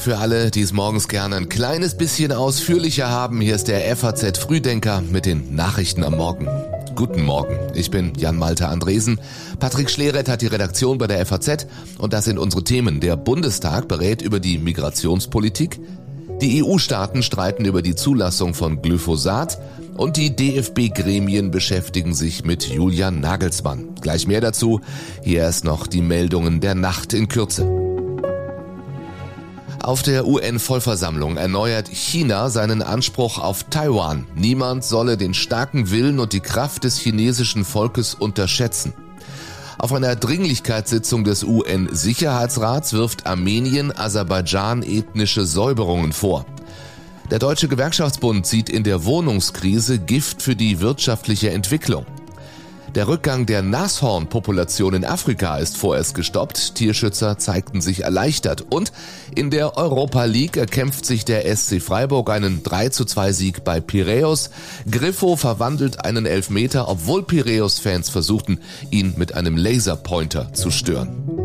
Für alle, die es morgens gerne ein kleines bisschen ausführlicher haben, hier ist der FAZ Frühdenker mit den Nachrichten am Morgen. Guten Morgen, ich bin Jan-Malte Andresen. Patrick Schleret hat die Redaktion bei der FAZ und das sind unsere Themen. Der Bundestag berät über die Migrationspolitik, die EU-Staaten streiten über die Zulassung von Glyphosat und die DFB-Gremien beschäftigen sich mit Julian Nagelsmann. Gleich mehr dazu. Hier erst noch die Meldungen der Nacht in Kürze. Auf der UN-Vollversammlung erneuert China seinen Anspruch auf Taiwan. Niemand solle den starken Willen und die Kraft des chinesischen Volkes unterschätzen. Auf einer Dringlichkeitssitzung des UN-Sicherheitsrats wirft Armenien Aserbaidschan ethnische Säuberungen vor. Der Deutsche Gewerkschaftsbund sieht in der Wohnungskrise Gift für die wirtschaftliche Entwicklung. Der Rückgang der Nashornpopulation in Afrika ist vorerst gestoppt. Tierschützer zeigten sich erleichtert. Und in der Europa League erkämpft sich der SC Freiburg einen 3 zu 2 Sieg bei Piräus. Griffo verwandelt einen Elfmeter, obwohl Piräus-Fans versuchten, ihn mit einem Laserpointer zu stören.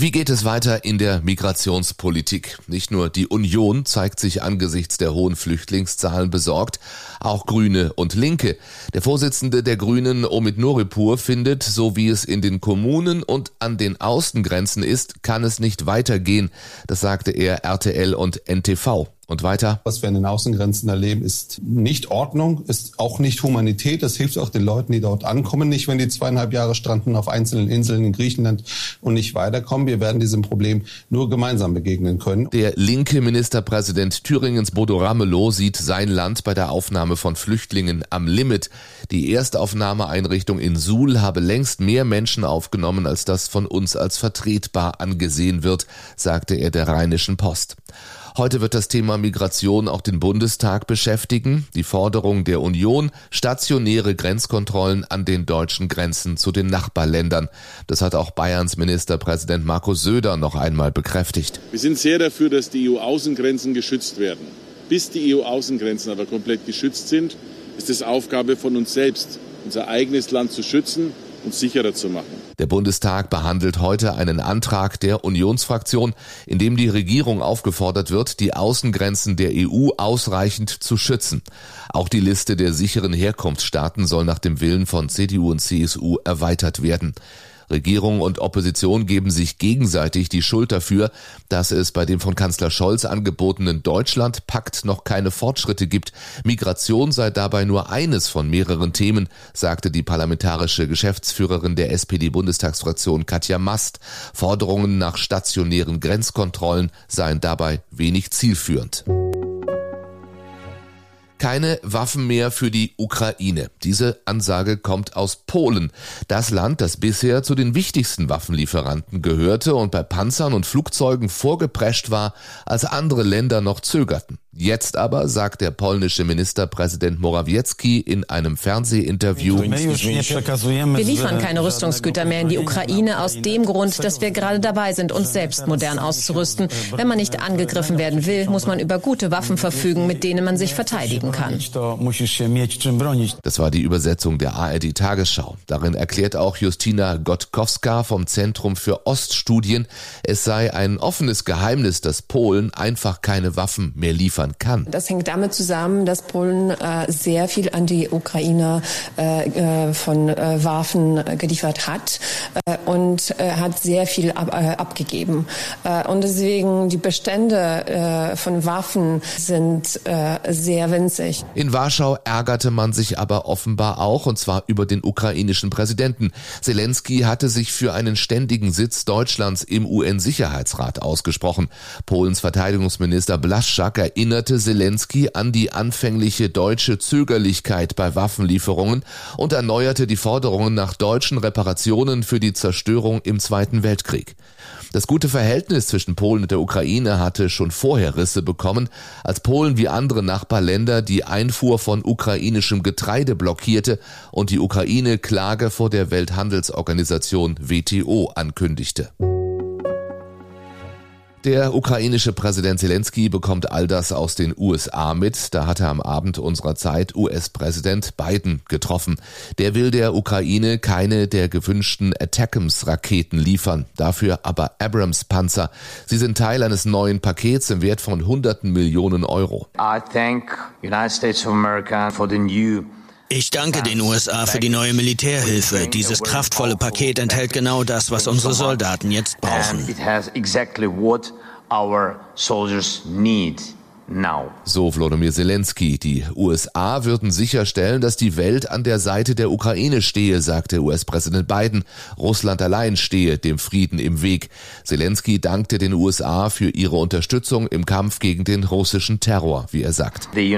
Wie geht es weiter in der Migrationspolitik? Nicht nur die Union zeigt sich angesichts der hohen Flüchtlingszahlen besorgt, auch Grüne und Linke. Der Vorsitzende der Grünen, Omid Noripur, findet, so wie es in den Kommunen und an den Außengrenzen ist, kann es nicht weitergehen. Das sagte er RTL und NTV. Und weiter? Was wir an den Außengrenzen erleben, ist nicht Ordnung, ist auch nicht Humanität. Das hilft auch den Leuten, die dort ankommen, nicht, wenn die zweieinhalb Jahre stranden auf einzelnen Inseln in Griechenland und nicht weiterkommen. Wir werden diesem Problem nur gemeinsam begegnen können. Der linke Ministerpräsident Thüringens Bodo Ramelow sieht sein Land bei der Aufnahme von Flüchtlingen am Limit. Die Erstaufnahmeeinrichtung in Suhl habe längst mehr Menschen aufgenommen, als das von uns als vertretbar angesehen wird, sagte er der Rheinischen Post. Heute wird das Thema Migration auch den Bundestag beschäftigen. Die Forderung der Union, stationäre Grenzkontrollen an den deutschen Grenzen zu den Nachbarländern. Das hat auch Bayerns Ministerpräsident Markus Söder noch einmal bekräftigt. Wir sind sehr dafür, dass die EU-Außengrenzen geschützt werden. Bis die EU-Außengrenzen aber komplett geschützt sind, ist es Aufgabe von uns selbst, unser eigenes Land zu schützen und sicherer zu machen. Der Bundestag behandelt heute einen Antrag der Unionsfraktion, in dem die Regierung aufgefordert wird, die Außengrenzen der EU ausreichend zu schützen. Auch die Liste der sicheren Herkunftsstaaten soll nach dem Willen von CDU und CSU erweitert werden. Regierung und Opposition geben sich gegenseitig die Schuld dafür, dass es bei dem von Kanzler Scholz angebotenen Deutschlandpakt noch keine Fortschritte gibt. Migration sei dabei nur eines von mehreren Themen, sagte die parlamentarische Geschäftsführerin der SPD-Bundestagsfraktion Katja Mast. Forderungen nach stationären Grenzkontrollen seien dabei wenig zielführend. Keine Waffen mehr für die Ukraine. Diese Ansage kommt aus Polen. Das Land, das bisher zu den wichtigsten Waffenlieferanten gehörte und bei Panzern und Flugzeugen vorgeprescht war, als andere Länder noch zögerten. Jetzt aber sagt der polnische Ministerpräsident Morawiecki in einem Fernsehinterview, wir liefern keine Rüstungsgüter mehr in die Ukraine aus dem Grund, dass wir gerade dabei sind, uns selbst modern auszurüsten. Wenn man nicht angegriffen werden will, muss man über gute Waffen verfügen, mit denen man sich verteidigen kann. Das war die Übersetzung der ARD Tagesschau. Darin erklärt auch Justina Gotkowska vom Zentrum für Oststudien, es sei ein offenes Geheimnis, dass Polen einfach keine Waffen mehr liefern liefern kann. Das hängt damit zusammen, dass Polen äh, sehr viel an die Ukraine äh, äh von äh, Waffen geliefert hat äh, und äh, hat sehr viel ab, abgegeben. und deswegen die Bestände von Waffen sind sehr winzig. In Warschau ärgerte man sich aber offenbar auch, und zwar über den ukrainischen Präsidenten. Zelensky hatte sich für einen ständigen Sitz Deutschlands im UN-Sicherheitsrat ausgesprochen. Polens Verteidigungsminister Blaszczak erinnert erinnerte Zelensky an die anfängliche deutsche Zögerlichkeit bei Waffenlieferungen und erneuerte die Forderungen nach deutschen Reparationen für die Zerstörung im Zweiten Weltkrieg. Das gute Verhältnis zwischen Polen und der Ukraine hatte schon vorher Risse bekommen, als Polen wie andere Nachbarländer die Einfuhr von ukrainischem Getreide blockierte und die Ukraine Klage vor der Welthandelsorganisation WTO ankündigte. Der ukrainische Präsident Zelensky bekommt all das aus den USA mit. Da hat er am Abend unserer Zeit US-Präsident Biden getroffen. Der will der Ukraine keine der gewünschten Attackams-Raketen liefern, dafür aber Abrams-Panzer. Sie sind Teil eines neuen Pakets im Wert von hunderten Millionen Euro. I thank United States of America for the new ich danke den USA für die neue Militärhilfe. Dieses kraftvolle Paket enthält genau das, was unsere Soldaten jetzt brauchen. So Wladimir Zelensky. Die USA würden sicherstellen, dass die Welt an der Seite der Ukraine stehe, sagte US-Präsident Biden. Russland allein stehe dem Frieden im Weg. Zelensky dankte den USA für ihre Unterstützung im Kampf gegen den russischen Terror, wie er sagt. Die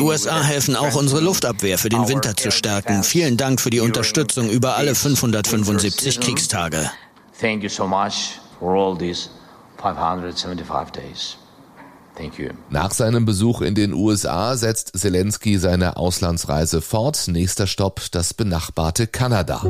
USA helfen auch unsere Luftabwehr für den Winter zu stärken. Vielen Dank für die Unterstützung über alle 575 Kriegstage. Thank you so much for all these 575 days. Nach seinem Besuch in den USA setzt Zelensky seine Auslandsreise fort. Nächster Stopp das benachbarte Kanada.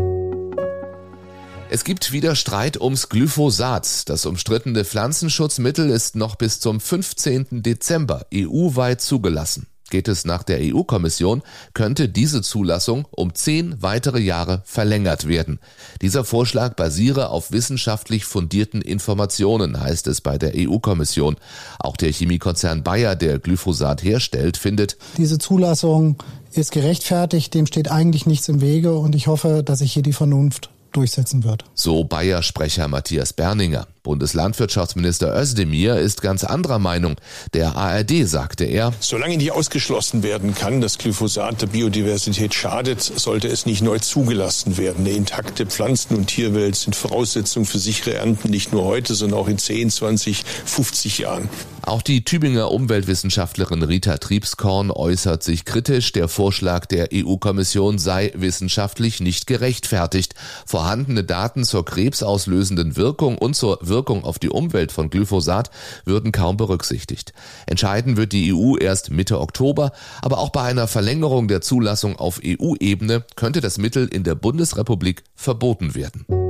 Es gibt wieder Streit ums Glyphosat. Das umstrittene Pflanzenschutzmittel ist noch bis zum 15. Dezember EU-weit zugelassen. Geht es nach der EU-Kommission, könnte diese Zulassung um zehn weitere Jahre verlängert werden. Dieser Vorschlag basiere auf wissenschaftlich fundierten Informationen, heißt es bei der EU-Kommission. Auch der Chemiekonzern Bayer, der Glyphosat herstellt, findet, diese Zulassung ist gerechtfertigt, dem steht eigentlich nichts im Wege und ich hoffe, dass sich hier die Vernunft durchsetzen wird. So Bayer-Sprecher Matthias Berninger. Bundeslandwirtschaftsminister Özdemir ist ganz anderer Meinung. Der ARD sagte er, Solange nie ausgeschlossen werden kann, dass Glyphosat der Biodiversität schadet, sollte es nicht neu zugelassen werden. Eine intakte Pflanzen- und Tierwelt sind Voraussetzungen für sichere Ernten, nicht nur heute, sondern auch in 10, 20, 50 Jahren. Auch die Tübinger Umweltwissenschaftlerin Rita Triebskorn äußert sich kritisch. Der Vorschlag der EU-Kommission sei wissenschaftlich nicht gerechtfertigt. Vorhandene Daten zur krebsauslösenden Wirkung und zur Wirkung auf die Umwelt von Glyphosat würden kaum berücksichtigt. Entscheiden wird die EU erst Mitte Oktober, aber auch bei einer Verlängerung der Zulassung auf EU-Ebene könnte das Mittel in der Bundesrepublik verboten werden.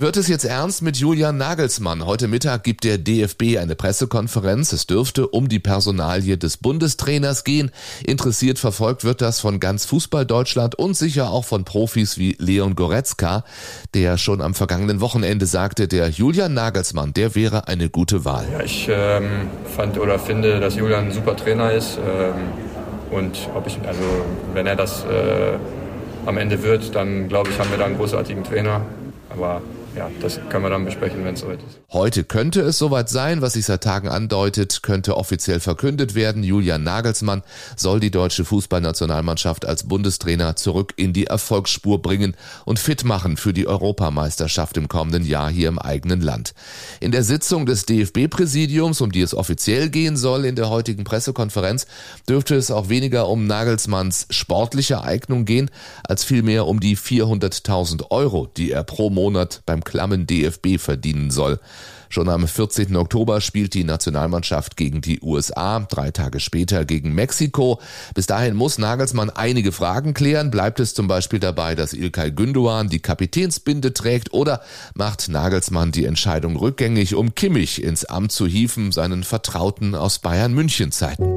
Wird es jetzt ernst mit Julian Nagelsmann? Heute Mittag gibt der DFB eine Pressekonferenz. Es dürfte um die Personalie des Bundestrainers gehen. Interessiert verfolgt wird das von ganz Fußball Deutschland und sicher auch von Profis wie Leon Goretzka, der schon am vergangenen Wochenende sagte, der Julian Nagelsmann, der wäre eine gute Wahl. Ja, ich ähm, fand oder finde, dass Julian ein super Trainer ist. Ähm, und ob ich, also wenn er das äh, am Ende wird, dann glaube ich, haben wir da einen großartigen Trainer. Aber ja, das können wir dann besprechen, wenn es soweit ist. Heute könnte es soweit sein, was sich seit Tagen andeutet, könnte offiziell verkündet werden. Julian Nagelsmann soll die deutsche Fußballnationalmannschaft als Bundestrainer zurück in die Erfolgsspur bringen und fit machen für die Europameisterschaft im kommenden Jahr hier im eigenen Land. In der Sitzung des DFB-Präsidiums, um die es offiziell gehen soll in der heutigen Pressekonferenz, dürfte es auch weniger um Nagelsmanns sportliche Eignung gehen, als vielmehr um die 400.000 Euro, die er pro Monat beim klammen DFB verdienen soll. Schon am 14. Oktober spielt die Nationalmannschaft gegen die USA, drei Tage später gegen Mexiko. Bis dahin muss Nagelsmann einige Fragen klären. Bleibt es zum Beispiel dabei, dass Ilkay Gündoğan die Kapitänsbinde trägt oder macht Nagelsmann die Entscheidung rückgängig, um Kimmich ins Amt zu hieven, seinen Vertrauten aus Bayern München Zeiten?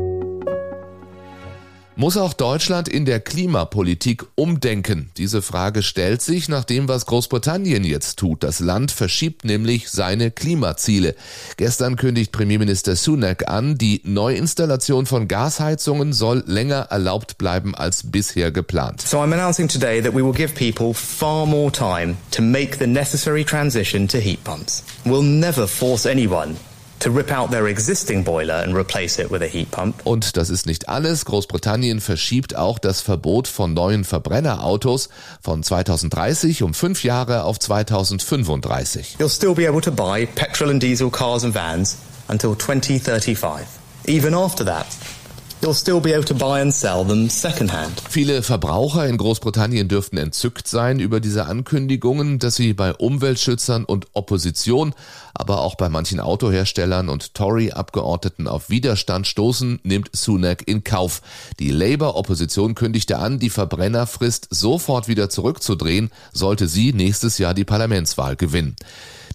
Muss auch Deutschland in der Klimapolitik umdenken? Diese Frage stellt sich nach dem, was Großbritannien jetzt tut. Das Land verschiebt nämlich seine Klimaziele. Gestern kündigt Premierminister Sunak an, die Neuinstallation von Gasheizungen soll länger erlaubt bleiben als bisher geplant. So I'm announcing today that we will give people far more time to make the necessary transition to heat pumps. We'll never force anyone und das ist nicht alles. Großbritannien verschiebt auch das Verbot von neuen Verbrennerautos von 2030 um fünf Jahre auf 2035. You'll still be able to buy petrol and diesel cars and vans until 2035. Even after that, you'll still be able to buy and sell them secondhand. Viele Verbraucher in Großbritannien dürften entzückt sein über diese Ankündigungen, dass sie bei Umweltschützern und Opposition, aber auch bei manchen Autoherstellern und Tory-Abgeordneten auf Widerstand stoßen, nimmt Sunak in Kauf. Die Labour-Opposition kündigte an, die Verbrennerfrist sofort wieder zurückzudrehen, sollte sie nächstes Jahr die Parlamentswahl gewinnen.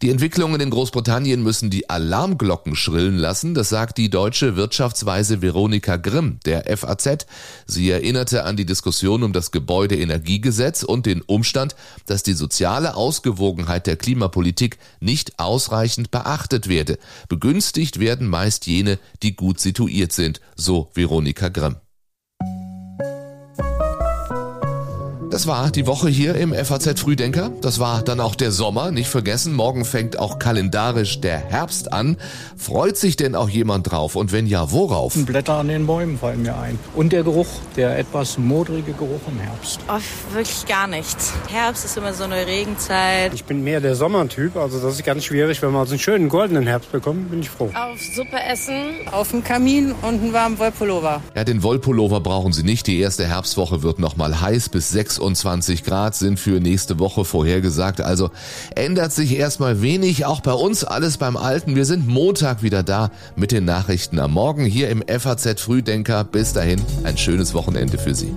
Die Entwicklungen in Großbritannien müssen die Alarmglocken schrillen lassen, das sagt die deutsche Wirtschaftsweise Veronika Grimm der FAZ. Sie erinnerte an die Diskussion um das Gebäudeenergiegesetz und den Umstand, dass die soziale Ausgewogenheit der Klimapolitik nicht ausreichend beachtet werde. Begünstigt werden meist jene, die gut situiert sind, so Veronika Grimm. Das war die Woche hier im FAZ Frühdenker. Das war dann auch der Sommer. Nicht vergessen, morgen fängt auch kalendarisch der Herbst an. Freut sich denn auch jemand drauf? Und wenn ja, worauf? Blätter an den Bäumen fallen mir ein. Und der Geruch, der etwas modrige Geruch im Herbst. Oh, wirklich gar nichts. Herbst ist immer so eine Regenzeit. Ich bin mehr der Sommertyp. Also das ist ganz schwierig. Wenn man so einen schönen goldenen Herbst bekommt, bin ich froh. Auf Suppe essen, auf dem Kamin und einen warmen Wollpullover. Ja, den Wollpullover brauchen Sie nicht. Die erste Herbstwoche wird nochmal heiß bis 6 26 Grad sind für nächste Woche vorhergesagt. Also ändert sich erstmal wenig. Auch bei uns alles beim Alten. Wir sind Montag wieder da mit den Nachrichten am Morgen hier im FAZ Frühdenker. Bis dahin ein schönes Wochenende für Sie.